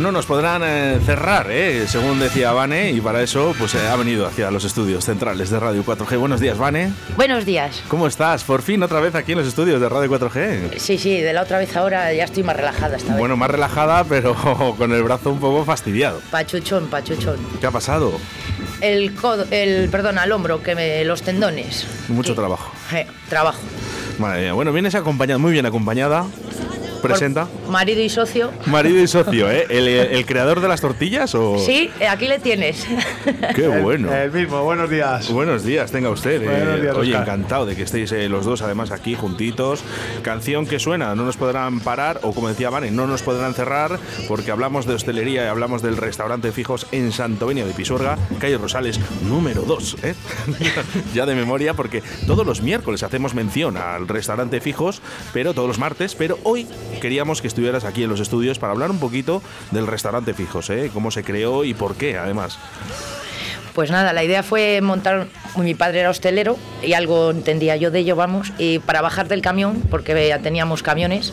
no nos podrán eh, cerrar, eh, según decía Vane, y para eso pues eh, ha venido hacia los estudios centrales de Radio 4G. Buenos días, Vane. Buenos días. ¿Cómo estás? Por fin otra vez aquí en los estudios de Radio 4G. Sí, sí, de la otra vez ahora ya estoy más relajada esta vez. Bueno, más relajada, pero con el brazo un poco fastidiado. Pachuchón, pachuchón. ¿Qué ha pasado? El codo, el, perdón, al hombro, que me, los tendones. Mucho Que- trabajo. Eh, trabajo. Madre mía. Bueno, vienes acompañada, muy bien acompañada. Presenta. Marido y socio. Marido y socio, ¿eh? ¿El, el creador de las tortillas o...? Sí, aquí le tienes. Qué bueno. El mismo, buenos días. Buenos días, tenga usted. eh, Buenos días, oye, Óscar. encantado de que estéis eh, los dos además aquí juntitos. Canción que suena, no nos podrán parar, o como decía Vane, no nos podrán cerrar, porque hablamos de hostelería y hablamos del restaurante fijos en Santovenia de Pisuerga, calle Rosales, número 2. ¿eh? ya de memoria, porque todos los miércoles hacemos mención al restaurante fijos, pero todos los martes, pero hoy queríamos que estuvieras aquí en los estudios para hablar un poquito del restaurante fijos, ¿eh? cómo se creó y por qué, además. Pues nada, la idea fue montar. Mi padre era hostelero y algo entendía yo de ello, vamos. Y para bajar del camión, porque ya teníamos camiones,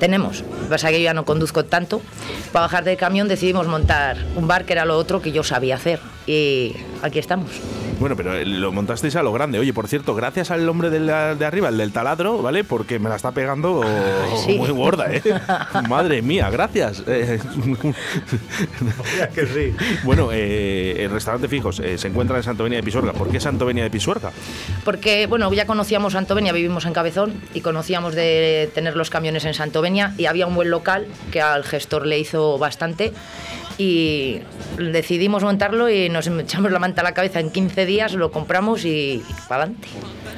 tenemos, pasa que yo ya no conduzco tanto. Para bajar del camión decidimos montar un bar que era lo otro que yo sabía hacer. Y aquí estamos. Bueno, pero eh, lo montasteis a lo grande. Oye, por cierto, gracias al hombre de, la- de arriba, el del taladro, ¿vale? Porque me la está pegando Sí. muy gorda, ¿eh? Madre mía, gracias. Eh, Ya que sí. bueno, eh, el restaurante Fijos eh, se encuentra en Santovenia de Pisuerga. ¿Por qué Santovenia de Pisuerga? Porque, bueno, ya conocíamos Santovenia, vivimos en Cabezón y conocíamos de tener los camiones en Santovenia y había un buen local que al gestor le hizo bastante y decidimos montarlo y nos echamos la manta a la cabeza en 15 días, lo compramos y para adelante.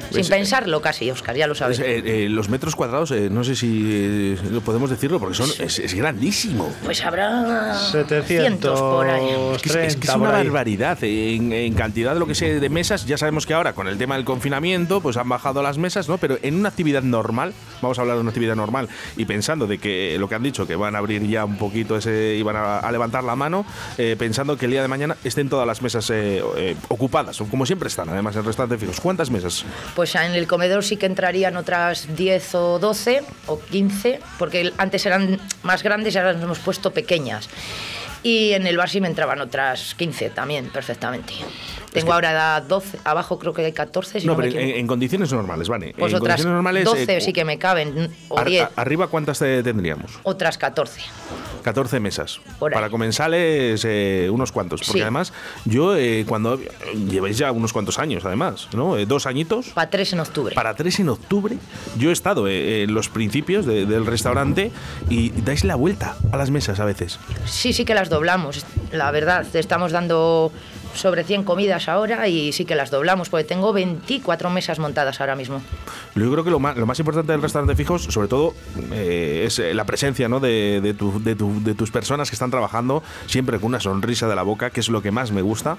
Sin Pues, pensarlo casi, Oscar, ya lo sabes. Eh, eh, los metros cuadrados, eh, no sé si eh, lo podemos decirlo, porque son, es, es grandísimo. Pues habrá 700 cientos por ahí. Es que, es- es que es 30 una barbaridad. En, en cantidad de lo que sé de mesas, ya sabemos que ahora con el tema del confinamiento, pues han bajado las mesas, ¿no? Pero en una actividad normal, vamos a hablar de una actividad normal, y pensando de que lo que han dicho, que van a abrir ya un poquito ese, y van a, a levantar la mano, eh, pensando que el día de mañana estén todas las mesas eh, eh, ocupadas, como siempre están, además en restaurantes fijos. ¿Cuántas mesas? Pues en el comedor sí que entrarían otras 10 o 12 o 15, porque antes eran más grandes y ahora nos hemos puesto pequeñas. Y en el bar sí me entraban otras 15 también, perfectamente. Tengo ahora 12, abajo creo que hay 14, si no, pero en, condiciones normales, ¿vale? Pues en otras condiciones normales. 12 eh, sí que me caben, o ar- 10, a- arriba, ¿cuántas te- tendríamos? otras 14. 14 mesas. Para comensales, eh, unos cuantos. Porque Sí. además, yo, eh, cuando. Lleváis ya unos cuantos años, además, ¿no? Eh, dos añitos. Para 3 en octubre. Para 3 en octubre, yo he estado en los principios de- del restaurante y dais la vuelta a las mesas a veces. Sí, sí que las doblamos, la verdad. Estamos dando sobre 100 comidas ahora y sí que las doblamos, porque tengo 24 mesas montadas ahora mismo. Yo creo que lo más, lo más importante del restaurante fijos, sobre todo, eh, es eh, la presencia ¿no? de, de tu- de tu- de tus personas que están trabajando siempre con una sonrisa de la boca, que es lo que más me gusta.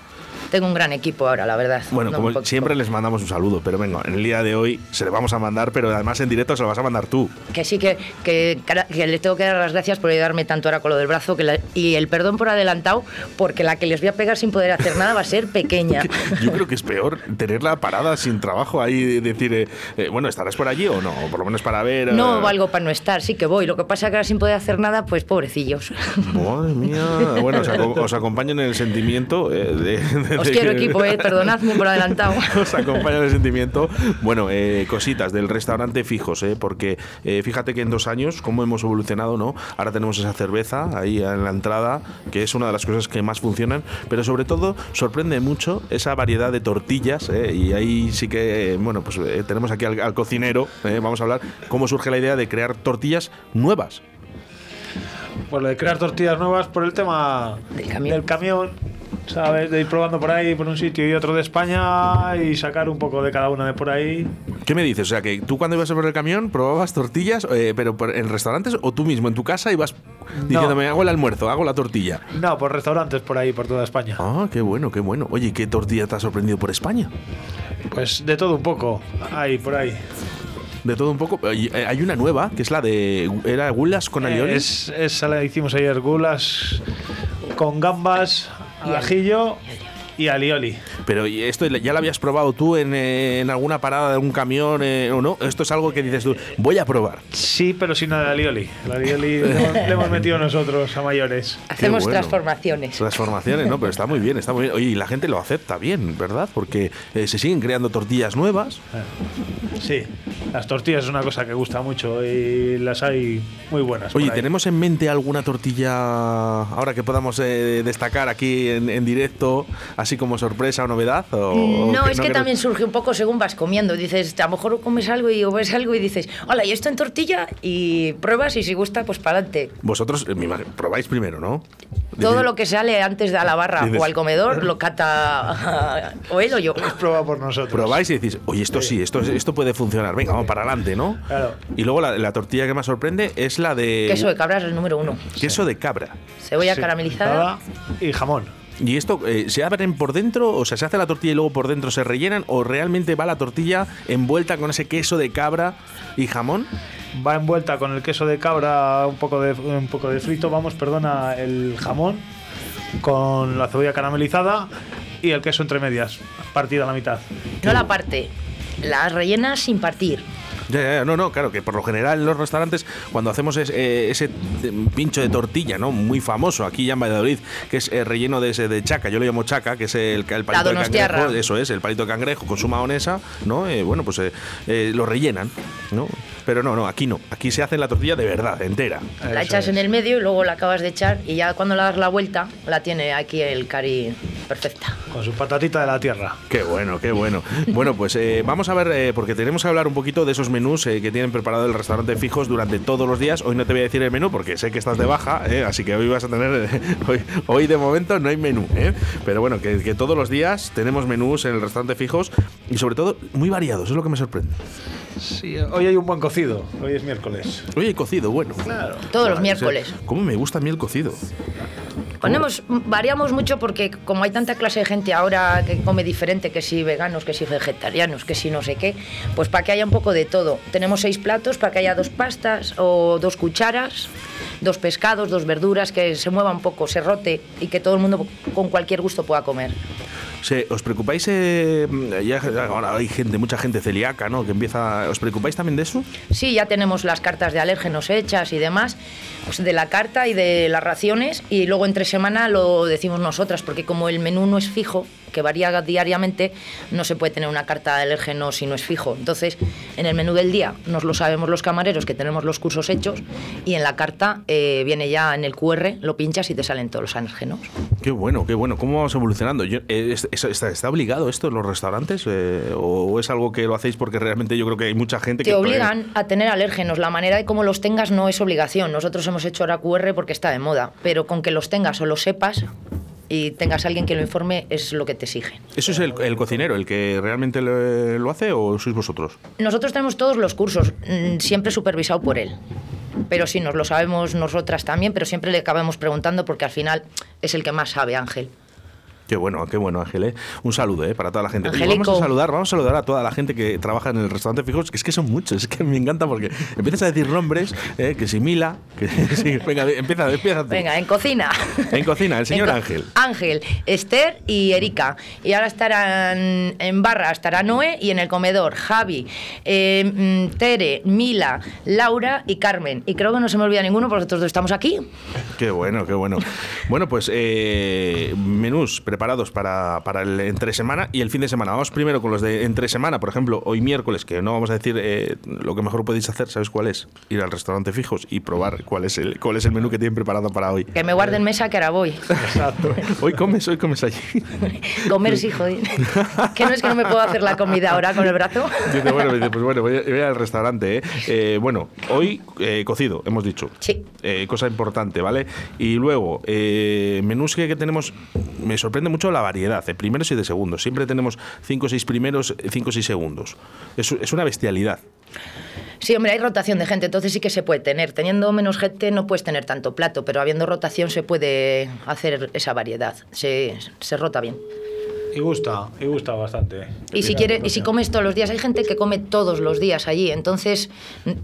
Tengo un gran equipo ahora, la verdad. Bueno, No como siempre les mandamos un saludo, pero venga, en el día de hoy se le vamos a mandar, pero además en directo se lo vas a mandar tú. Que sí, que, que, que les tengo que dar las gracias por ayudarme tanto ahora con lo del brazo que la- y el perdón por adelantado, porque la que les voy a pegar sin poder hacer nada va a ser pequeña. Yo creo que es peor tenerla parada sin trabajo ahí y decir, eh, eh, bueno, ¿estarás por allí o no? Por lo menos para ver. No eh, valgo para no estar, sí que voy. Lo que pasa es que ahora sin poder hacer nada, pues pobrecillos. Madre mía. Bueno, os, aco- os acompaño en el sentimiento. eh, de, de- Os de quiero que- equipo, eh, perdonadme por adelantado. Os acompaña en el sentimiento. Bueno, eh, cositas del restaurante fijos, porque fíjate que en dos años, cómo hemos evolucionado, ¿no? Ahora tenemos esa cerveza ahí en la entrada, que es una de las cosas que más funcionan, pero sobre todo sorprende mucho esa variedad de tortillas, eh, y ahí sí que, bueno, pues eh, tenemos aquí al, al cocinero, eh, vamos a hablar, cómo surge la idea de crear tortillas nuevas. Pues lo de crear tortillas nuevas por el tema Del camión. camión, ¿sabes? De ir probando por ahí, por un sitio y otro de España y sacar un poco de cada una de por ahí. ¿Qué me dices? O sea, que tú cuando ibas por el camión probabas tortillas, eh, pero en restaurantes o tú mismo en tu casa ibas diciéndome, hago el almuerzo, hago la tortilla. No, por restaurantes por ahí, por toda España. Ah, qué bueno, qué bueno. Oye, ¿qué tortilla te ha sorprendido por España? Pues de todo un poco, ahí, por ahí. De todo un poco. Eh, Hay una nueva, que es la de... ¿Era gulas con Eh, aliones? es, esa la hicimos ayer, gulas con gambas, al ajillo y alioli. Pero ¿y esto ya lo habías probado tú en, eh, en alguna parada de un camión eh, o no? Esto es algo que dices tú, voy a probar. Sí, pero sin nada de alioli. La alioli le hemos, le hemos metido nosotros a mayores. Hacemos bueno. transformaciones. Transformaciones, ¿no? Pero está muy bien, está muy bien. Oye, y la gente lo acepta bien, ¿verdad? Porque eh, se siguen creando tortillas nuevas. Sí, las tortillas es una cosa que gusta mucho y las hay muy buenas. Oye. ¿tenemos en mente alguna tortilla ahora que podamos eh, destacar aquí en, en directo, así como sorpresa o novedad? O, No, o es que también surge un poco según vas comiendo. Dices, a lo mejor comes algo y o ves algo y dices, hola, ¿y esto en tortilla? Y pruebas y si gusta, pues para adelante. Vosotros, eh, imag- probáis primero, ¿no? Todo Dices- lo que sale antes de a la barra Dices- o al comedor lo cata o él o yo. Es prueba por nosotros. Probáis y decís, oye, esto sí, esto, esto puede funcionar, venga, vamos para adelante, ¿no? Claro. Y luego la, la tortilla que más sorprende es la de Queso de cabra es el número uno. queso de cabra. Cebolla Sí, caramelizada. Y jamón. ¿Y esto eh, se abren por dentro? O sea, ¿se hace la tortilla y luego por dentro se rellenan? ¿O realmente va la tortilla envuelta con ese queso de cabra y jamón? Va envuelta con el queso de cabra, un poco de, un poco de frito, vamos, perdona, el jamón con la cebolla caramelizada y el queso entre medias, partido a la mitad. No la parte, la rellena sin partir. Ya, ya, ya, no, no, claro, que por lo general en los restaurantes, cuando hacemos es- eh, ese eh, pincho de tortilla, ¿no? Muy famoso aquí ya en Valladolid, que es eh, relleno de, ese, de chaca, yo lo llamo chaca, que es el, el palito de cangrejo, eso es, el palito de cangrejo con su mahonesa, ¿no? Eh, bueno, pues eh, eh, lo rellenan, ¿no? Pero no, no, aquí no, aquí se hace la tortilla de verdad, entera. La Eso echas es. en el medio y luego la acabas de echar y ya cuando le das la vuelta la tiene aquí el cari perfecta. Con su patatita de la tierra. Qué bueno, qué bueno. Bueno, pues eh, vamos a ver, eh, porque tenemos que hablar un poquito de esos menús eh, que tienen preparado el restaurante fijos durante todos los días. Hoy no te voy a decir el menú porque sé que estás de baja, eh, así que hoy vas a tener. hoy, hoy de momento no hay menú, eh, pero bueno, que, que todos los días tenemos menús en el restaurante fijos y sobre todo muy variados, es lo que me sorprende. Sí, hoy hay un buen cocido, hoy es miércoles. Oye, hay cocido, bueno. Claro. Todos los miércoles. ¿Cómo me gusta a mí el cocido? Ponemos, variamos mucho porque como hay tanta clase de gente ahora que come diferente, que si veganos, que si vegetarianos, que si no sé qué, pues para que haya un poco de todo. Tenemos seis platos para que haya dos pastas o dos cucharas, dos pescados, dos verduras, que se mueva un poco, se rote y que todo el mundo con cualquier gusto pueda comer. ¿Os preocupáis? eh, ya, ahora hay gente, mucha gente celíaca, ¿no? Que empieza. ¿Os preocupáis también de eso? Sí, ya tenemos las cartas de alérgenos hechas y demás, pues de la carta y de las raciones, y luego entre semana lo decimos nosotras, porque como el menú no es fijo, que varía diariamente, no se puede tener una carta de alérgenos si no es fijo. Entonces, en el menú del día nos lo sabemos los camareros que tenemos los cursos hechos, y en la carta eh, viene ya en el QR, lo pinchas y te salen todos los alérgenos. Qué bueno, qué bueno. ¿Cómo vamos evolucionando? Yo, eh, es- es- está, está obligado esto en los restaurantes? eh, ¿O es algo que lo hacéis porque realmente yo creo que hay mucha gente que... Te obligan a tener alérgenos. La manera de cómo los tengas no es obligación. Nosotros hemos hecho ahora QR porque está de moda, pero con que los tengas o los sepas y tengas alguien que lo informe es lo que te exige. ¿Eso es el, el cocinero el que realmente lo, lo hace o sois vosotros? Nosotros tenemos todos los cursos, mm, siempre supervisado por él. Pero sí, nos lo sabemos nosotras también, pero siempre le acabamos preguntando porque al final es el que más sabe, Ángel. Qué bueno, qué bueno, Ángel. ¿eh? Un saludo ¿eh? para toda la gente. Vamos a saludar, vamos a saludar a toda la gente que trabaja en el restaurante fijos, que es que son muchos, es que me encanta porque empiezas a decir nombres, ¿eh? que si Mila, que sí, venga, empieza, empieza tú. Venga, en cocina. En cocina, el señor Ángel. Ángel, Esther y Erika. Y ahora estarán en barra, estará Noé y en el comedor Javi, eh, mm, Tere, Mila, Laura y Carmen. Y creo que no se me olvida ninguno porque nosotros dos estamos aquí. Qué bueno, qué bueno. Bueno, pues eh, menús preparados para, para el entre semana y el fin de semana. Vamos primero con los de entre semana, por ejemplo, hoy miércoles, que no vamos a decir eh, lo que mejor podéis hacer, ¿sabes cuál es? Ir al restaurante fijos y probar cuál es el, cuál es el menú que tienen preparado para hoy. Que me guarden mesa que ahora voy. Exacto. Hoy comes, hoy comes allí. Comer sí, joder. Que no es que no me puedo hacer la comida ahora con el brazo. Dice, bueno, dice, pues bueno, voy, a- voy al restaurante. ¿eh? Eh, bueno, hoy cocido, hemos dicho. Sí. Cosa importante, ¿vale? Y luego, eh, menús que, que tenemos, me sorprende mucho la variedad, de primeros y de segundos. Siempre tenemos 5 o 6 primeros, 5 o 6 segundos. Es, es una bestialidad. Sí, hombre, hay rotación de gente, entonces sí que se puede tener. Teniendo menos gente no puedes tener tanto plato, pero habiendo rotación se puede hacer esa variedad. Se, se rota bien. Y gusta, y gusta bastante. Y si, quiere, y si comes todos los días, hay gente que come todos los días allí, entonces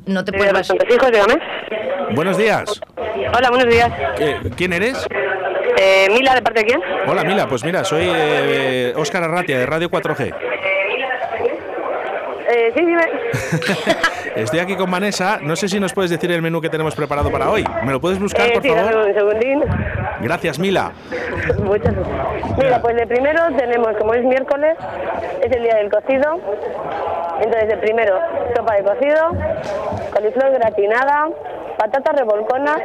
no te ¿De puedes... Buenos días. Hola, buenos días. Eh, ¿Quién eres? Eh, Mila, ¿de parte de quién? Hola Mila, pues mira, soy eh, Óscar Arratia de Radio 4G. Eh, sí, dime. Estoy aquí con Vanessa. No sé si nos puedes decir el menú que tenemos preparado para hoy. ¿Me lo puedes buscar, Eh, por sí, dame favor? un segundín. Gracias, Mila. Muchas gracias. Mira, pues de primero tenemos, como es miércoles, es el día del cocido. Entonces, de primero, sopa de cocido, coliflor gratinada, patatas revolconas,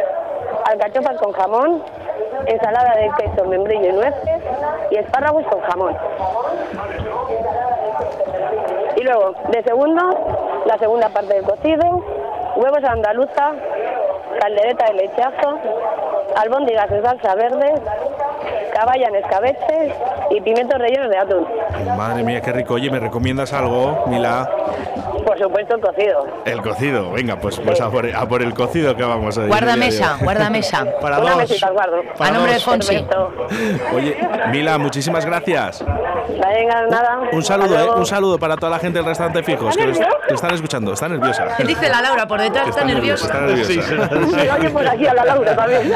alcachofas con jamón, ensalada de queso, membrillo y nueces y espárragos con jamón. Y luego, de segundo, la segunda parte del cocido, huevos a andaluza, caldereta de lechazo, albóndigas en salsa verde, caballa en escabeche y pimientos rellenos de atún. Madre mía, qué rico. Oye, ¿me recomiendas algo, Mila? Por supuesto, el cocido. El cocido. Venga, pues, pues a, por, a por el cocido que vamos a ir. Guarda mesa, guarda mesa. Para Una dos. mesita. A nombre de. Fonsi. Perfecto. Oye, Mila, muchísimas gracias. Venga, nada. Un saludo, ¿eh? Un saludo para toda la gente del restaurante Fijos. Que están escuchando, está nerviosa. Dice la Laura, por detrás está nerviosa. Está nerviosa. Oye por aquí a la Laura también.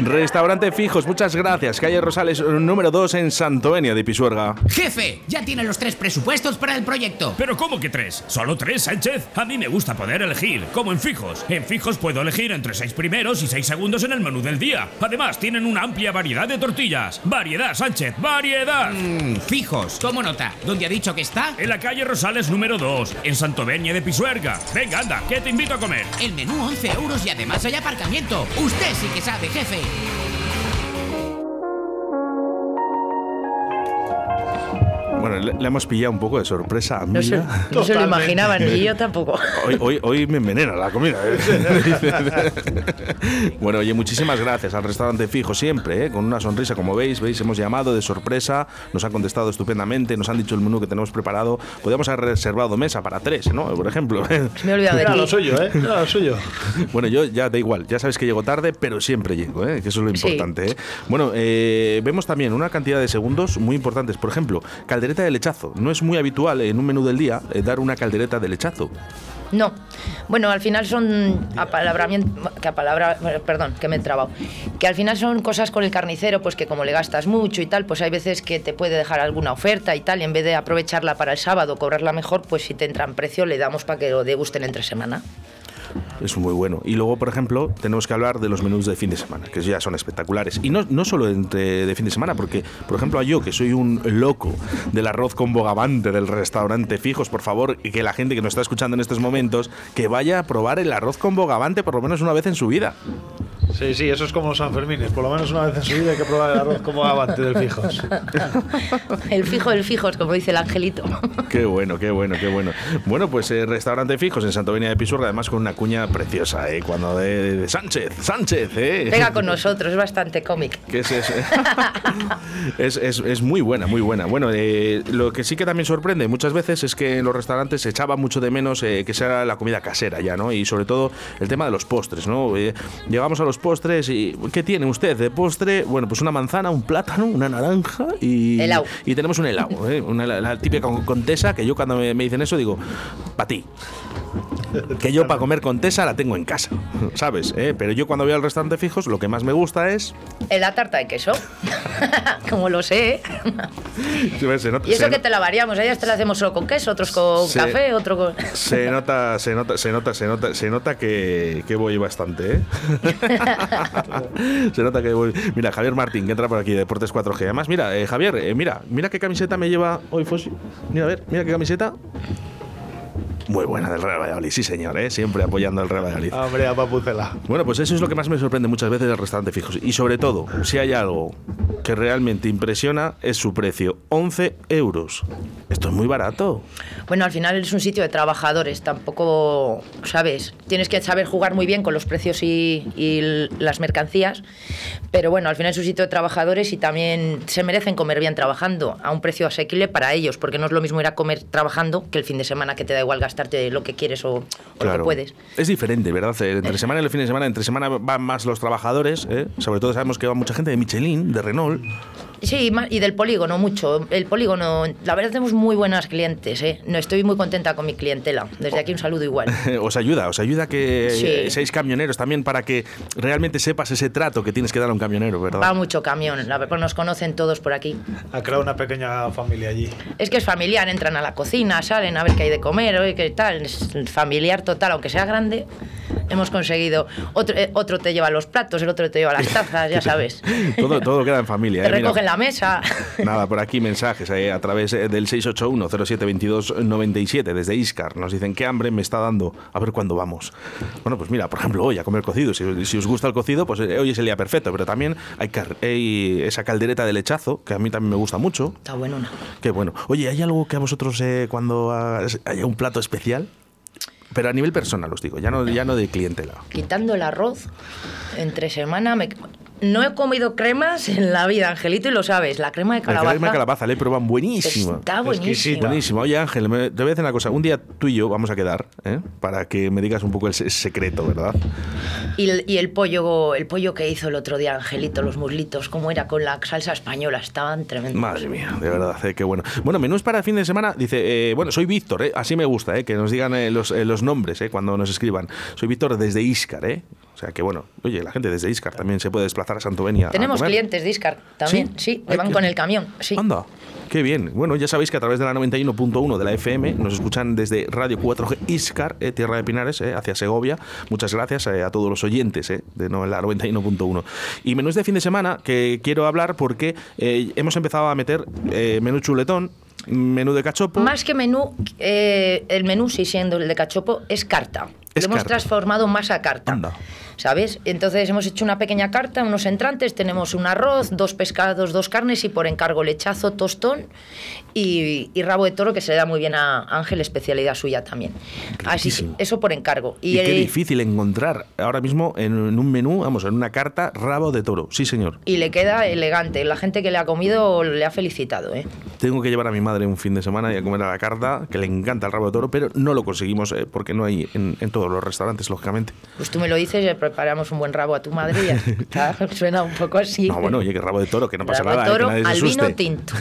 Restaurante Fijos, muchas gracias. Calle Rosales número 2 en Santoenia de Pisuerga. Jefe, ya tiene los tres presupuestos para el proyecto. ¿Pero cómo que tres? ¿Solo tres, Sánchez? A mí me gusta poder elegir, como en Fijos. En Fijos puedo elegir entre seis primeros y seis segundos en el menú del día. Además, tienen una amplia variedad de tortillas. Variedad, Sánchez, variedad. Mm, fijos, tomo nota. ¿Dónde ha dicho que está? En la calle Rosales número 2, en Santovenia de Pisuerga. Venga, anda, que te invito a comer. El menú 11 euros y además hay aparcamiento. Usted sí que sabe, jefe. Bueno, le, le hemos pillado un poco de sorpresa a No se, Mila. no se lo imaginaban, ni yo tampoco. Hoy, hoy, hoy me envenena la comida. ¿eh? bueno, oye, muchísimas gracias al restaurante fijo siempre, ¿eh? con una sonrisa, como veis, veis, hemos llamado de sorpresa, nos han contestado estupendamente, nos han dicho el menú que tenemos preparado. Podríamos haber reservado mesa para tres, ¿no? Por ejemplo. Me he olvidado de Era lo suyo, ¿eh? Era lo suyo. Bueno, yo ya da igual, ya sabes que llego tarde, pero siempre llego, ¿eh? que eso es lo Sí. importante. ¿eh? Bueno, eh, vemos también una cantidad de segundos muy importantes. Por ejemplo, caldereta de lechazo. No es muy habitual en un menú del día eh, dar una caldereta de lechazo. No. Bueno, al final son apalabramientos. Que apalabra, perdón, que me he trabado. Que al final son cosas con el carnicero, pues que como le gastas mucho y tal, pues hay veces que te puede dejar alguna oferta y tal, y en vez de aprovecharla para el sábado, cobrarla mejor, pues si te entra en precio, le damos para que lo degusten entre semana. Es muy bueno. Y luego, por ejemplo, tenemos que hablar de los menús de fin de semana, que ya son espectaculares. Y no, no solo entre de fin de semana, porque, por ejemplo, a yo, que soy un loco del arroz con bogavante del restaurante Fijos, por favor, y que la gente que nos está escuchando en estos momentos, que vaya a probar el arroz con bogavante por lo menos una vez en su vida. Sí, sí, eso es como los Sanfermines. Por lo menos una vez en su vida hay que probar el arroz como avante del fijos. El fijo, el fijos, como dice el angelito. Qué bueno, qué bueno, qué bueno. Bueno, pues eh, restaurante Fijos en Santovenia de Pisuerga, además con una cuña preciosa, ¿eh? Cuando de, de Sánchez, Sánchez, ¿eh? Venga con nosotros, es bastante cómic. Que es, es, es, es- es muy buena, muy buena. Bueno, eh, lo que sí que también sorprende muchas veces es que en los restaurantes se echaba mucho de menos eh, que sea la comida casera ya, ¿no? Y sobre todo el tema de los postres, ¿no? Eh, llegamos a los postres y ¿qué tiene usted de postre? Bueno, pues una manzana, un plátano, una naranja y, Helado. y tenemos un helado, ¿eh? Una, la, la típica con- contesa que yo cuando me, me dicen eso digo, para ti. Que yo para comer contesa la tengo en casa, ¿sabes? eh? Pero yo cuando voy al restaurante fijos lo que más me gusta es... La tarta de queso. como lo sé, ¿eh? Se nota- Y eso se que te la variamos, ellas te la hacemos solo con queso, otros con Sí. café, otro con... Se nota, se nota, se nota, se nota, se nota que, que voy bastante, ¿eh? se nota que voy. Mira, Javier Martín, que entra por aquí, Deportes 4G. Además, mira, eh, Javier, eh, mira, mira qué camiseta me lleva hoy Fosi. Mira, a ver, mira qué camiseta. Muy buena del Real Valladolid, sí señor, ¿eh? siempre apoyando al Real Valladolid. Hombre, a papucela. Bueno, pues eso es lo que más me sorprende muchas veces del restaurante fijos. Y sobre todo, si hay algo que realmente impresiona, es su precio. 11 euros. Esto es muy barato. Bueno, al final es un sitio de trabajadores, tampoco, ¿sabes? Tienes que saber jugar muy bien con los precios y, y las mercancías, pero bueno, al final es un sitio de trabajadores y también se merecen comer bien trabajando a un precio asequible para ellos, porque no es lo mismo ir a comer trabajando que el fin de semana que te da igual gastarte lo que quieres o, o lo que puedes. Es diferente, ¿verdad? Eh, Entre semana y el fin de semana, entre semana van más los trabajadores, ¿eh? sobre todo sabemos que va mucha gente de Michelin, de Renault. Sí, y del polígono mucho. El polígono, la verdad tenemos muy buenas clientes, ¿eh? No estoy muy contenta con mi clientela. Desde aquí un saludo igual. os ayuda, os ayuda que Sí. eh, seáis camioneros también para que realmente sepas ese trato que tienes que dar a un camionero, ¿verdad? Va mucho camión, la verdad, nos conocen todos por aquí. Ha creado una pequeña familia allí. Es que es familiar, entran a la cocina, salen a ver qué hay de comer, oye, qué tal. Es familiar total, aunque sea grande. Hemos conseguido. Otro, eh, otro te lleva los platos, el otro te lleva las tazas, ya sabes. todo, todo queda en familia. Te ¿eh? Recogen la mesa. Nada, por aquí mensajes eh, a través eh, del 681-0722-97 desde Iscar. Nos dicen qué hambre me está dando. A ver cuándo vamos. Bueno, pues mira, por ejemplo, hoy a comer cocido. Si, si os gusta el cocido, pues eh, hoy es el día perfecto. Pero también hay, car- hay esa caldereta de lechazo, que a mí también me gusta mucho. Está bueno una. Qué bueno. Oye, ¿hay algo que a vosotros eh, cuando haya un plato especial? Pero a nivel personal, os digo, ya no, ya no de clientela. Quitando el arroz, entre semana me... No he comido cremas en la vida, Angelito, y lo sabes. La crema de La calabaza. crema de calabaza, le proban buenísima. Está buenísima. Buenísimo. Oye, Ángel, me- te voy a decir una cosa. Un día tú y yo vamos a quedar ¿eh? para que me digas un poco el se- secreto, ¿verdad? Y el, y el pollo, el pollo que hizo el otro día Angelito, los muslitos, cómo era con la salsa española, estaban tremendos. Madre mía, de verdad, eh, qué bueno. Bueno, menús para el fin de semana. Dice, eh, bueno, soy Víctor, eh, así me gusta, eh, que nos digan los, los nombres eh, cuando nos escriban. Soy Víctor desde Iscar, ¿eh? O sea que bueno, oye, la gente desde Iscar también se puede desplazar a Santovenia. a Tenemos comer. clientes de Iscar también, sí, que van con el camión, sí. Anda, qué bien. Bueno, ya sabéis que a través de la 91.1 de la FM nos escuchan desde Radio 4G Iscar, eh, Tierra de Pinares, eh, hacia Segovia. Muchas gracias eh, a todos los oyentes eh, de no- la 91.1. Y menús de fin de semana que quiero hablar porque eh, hemos empezado a meter menú chuletón, menú de cachopo. Más que menú, eh, el menú, sí siendo el de cachopo, es carta. Es Lo hemos carta. transformado más a carta. Anda. ¿Sabes? Entonces hemos hecho una pequeña carta, unos entrantes, tenemos un arroz, dos pescados, dos carnes y por encargo lechazo, tostón y, y rabo de toro que se le da muy bien a Ángel, especialidad suya también. Así Riquísimo. eso por encargo. Y, qué el- difícil encontrar ahora mismo en, en un menú, vamos, en una carta, rabo de toro. Sí, señor. y le queda elegante. La gente que le ha comido le ha felicitado. ¿eh? Tengo que llevar a mi madre un fin de semana y a comer a la carta, que le encanta el rabo de toro, pero no lo conseguimos eh, porque no hay en, en todos los restaurantes, lógicamente. Pues tú me lo dices, le preparamos un buen rabo a tu madre y ya está. Suena un poco así. No, bueno, oye, que rabo de toro, que no pasa Rabo de nada, eh, toro, que nadie se al vino asuste. tinto.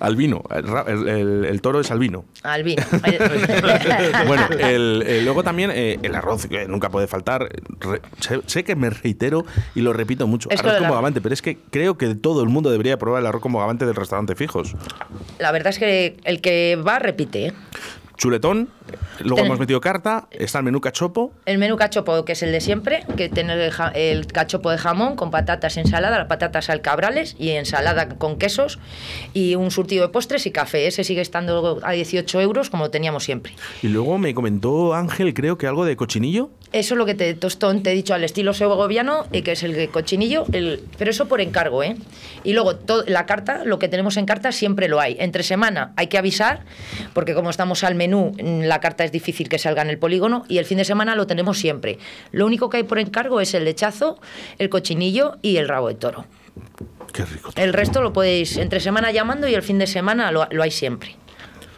al, vino. El, el- el- toro es al vino. Al vino. Bueno, el- luego también eh, el arroz, que nunca puede faltar. Re- sé, sé que me reitero y lo repito mucho. Es arroz que con bogavante, pero es que creo que todo el mundo debería probar el arroz con bogavante del restaurante fijos. La verdad es que el que va repite. ¿eh? Chuletón, luego Ten- hemos metido carta, está el menú cachopo. El menú cachopo, que es el de siempre, que tiene el, ja- el cachopo de jamón con patatas, ensalada, las patatas al cabrales y ensalada con quesos y un surtido de postres y café. Ese sigue estando a 18 euros como teníamos siempre. Y luego me comentó Ángel, creo que algo de cochinillo. Eso es lo que te tostón te he dicho al estilo segoviano, y que es el de cochinillo, el, pero eso por encargo, ¿eh? Y luego to- la carta, lo que tenemos en carta siempre lo hay. Entre semana hay que avisar, porque como estamos al menú, la carta es difícil que salga en el polígono, y el fin de semana lo tenemos siempre. Lo único que hay por encargo es el lechazo, el cochinillo y el rabo de toro. Qué rico. El resto lo podéis entre semana llamando y el fin de semana lo, lo hay siempre.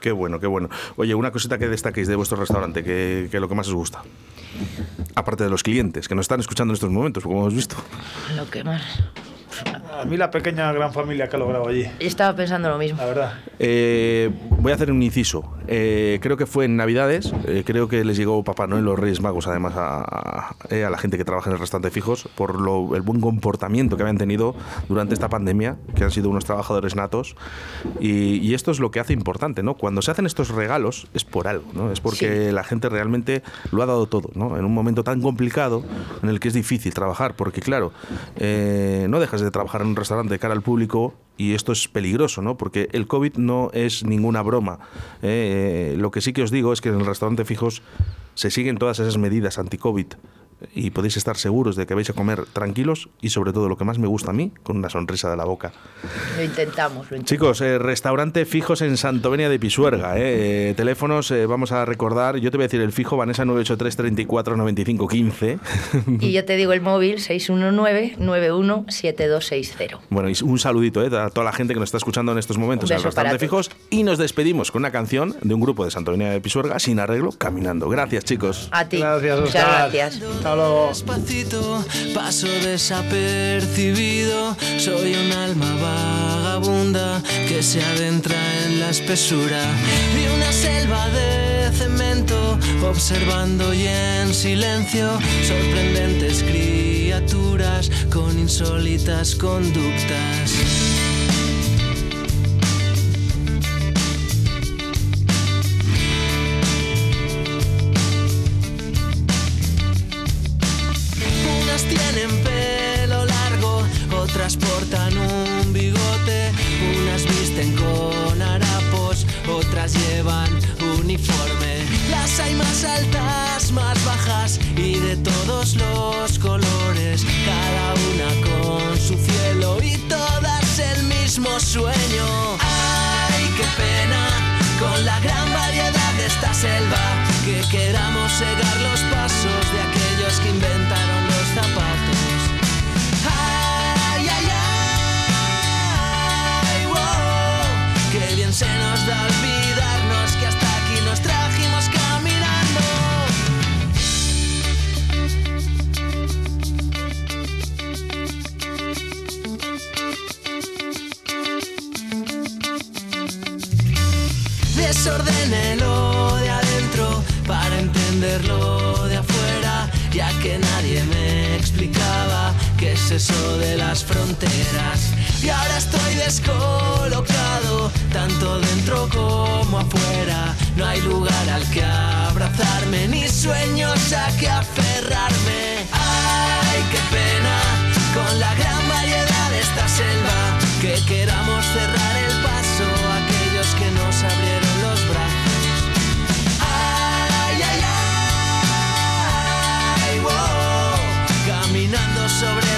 Qué bueno, qué bueno. Oye, una cosita que destaquéis de vuestro restaurante, que, que lo que más os gusta. Aparte de los clientes, que nos están escuchando en estos momentos, como hemos visto. Lo que más. A mí la pequeña gran familia que ha logrado allí, Estaba pensando lo mismo. la verdad. Eh, voy a hacer un inciso. Eh, creo que fue en Navidades. eh, creo que les llegó Papá Noel, los Reyes Magos, además a, a- eh, a la gente que trabaja en el restaurante fijos, por lo- el buen comportamiento que habían tenido durante esta pandemia, que han sido unos trabajadores natos. Y, y esto es lo que hace importante, ¿no? Cuando se hacen estos regalos es por algo, ¿no? Es porque la gente realmente lo ha dado todo, ¿no? En un momento tan complicado en el que es difícil trabajar, porque claro, eh, no dejas de trabajar un restaurante de cara al público y esto es peligroso, ¿no? Porque el COVID no es ninguna broma. Eh, lo que sí que os digo es que en el restaurante fijos se siguen todas esas medidas anti-COVID y podéis estar seguros de que vais a comer tranquilos y sobre todo lo que más me gusta a mí, con una sonrisa de la boca. Lo intentamos, lo intentamos. Chicos, eh, restaurante fijos en Santovenia de Pisuerga. eh, eh, teléfonos, eh, vamos a recordar, yo te voy a decir el fijo, Vanessa 983 34 95 15. Y yo te digo el móvil 619-917260. Bueno, y un saludito eh, a toda la gente que nos está escuchando en estos momentos en restaurante fijos. Y nos despedimos con una canción de un grupo de Santovenia de Pisuerga, sin arreglo, caminando. Gracias, chicos. A ti. Gracias, Muchas gracias. Lo... Despacito, paso desapercibido. Soy un alma vagabunda que se adentra en la espesura de una selva de cemento, observando y en silencio sorprendentes criaturas con insólitas conductas. Más bajas y de todos los colores, cada una con su cielo y todas el mismo sueño. ¡Ay, qué pena! Con la gran variedad de esta selva, que queramos cegar Desordenélo de adentro para entenderlo de afuera, ya que nadie me explicaba qué es eso de las fronteras. Y ahora estoy descolocado, tanto dentro como afuera. No hay lugar al que abrazarme, ni sueños a que aferrarme. ¡Ay, qué pena! Con la gran variedad de esta selva, que queramos cerrar sobre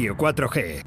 Radio 4G.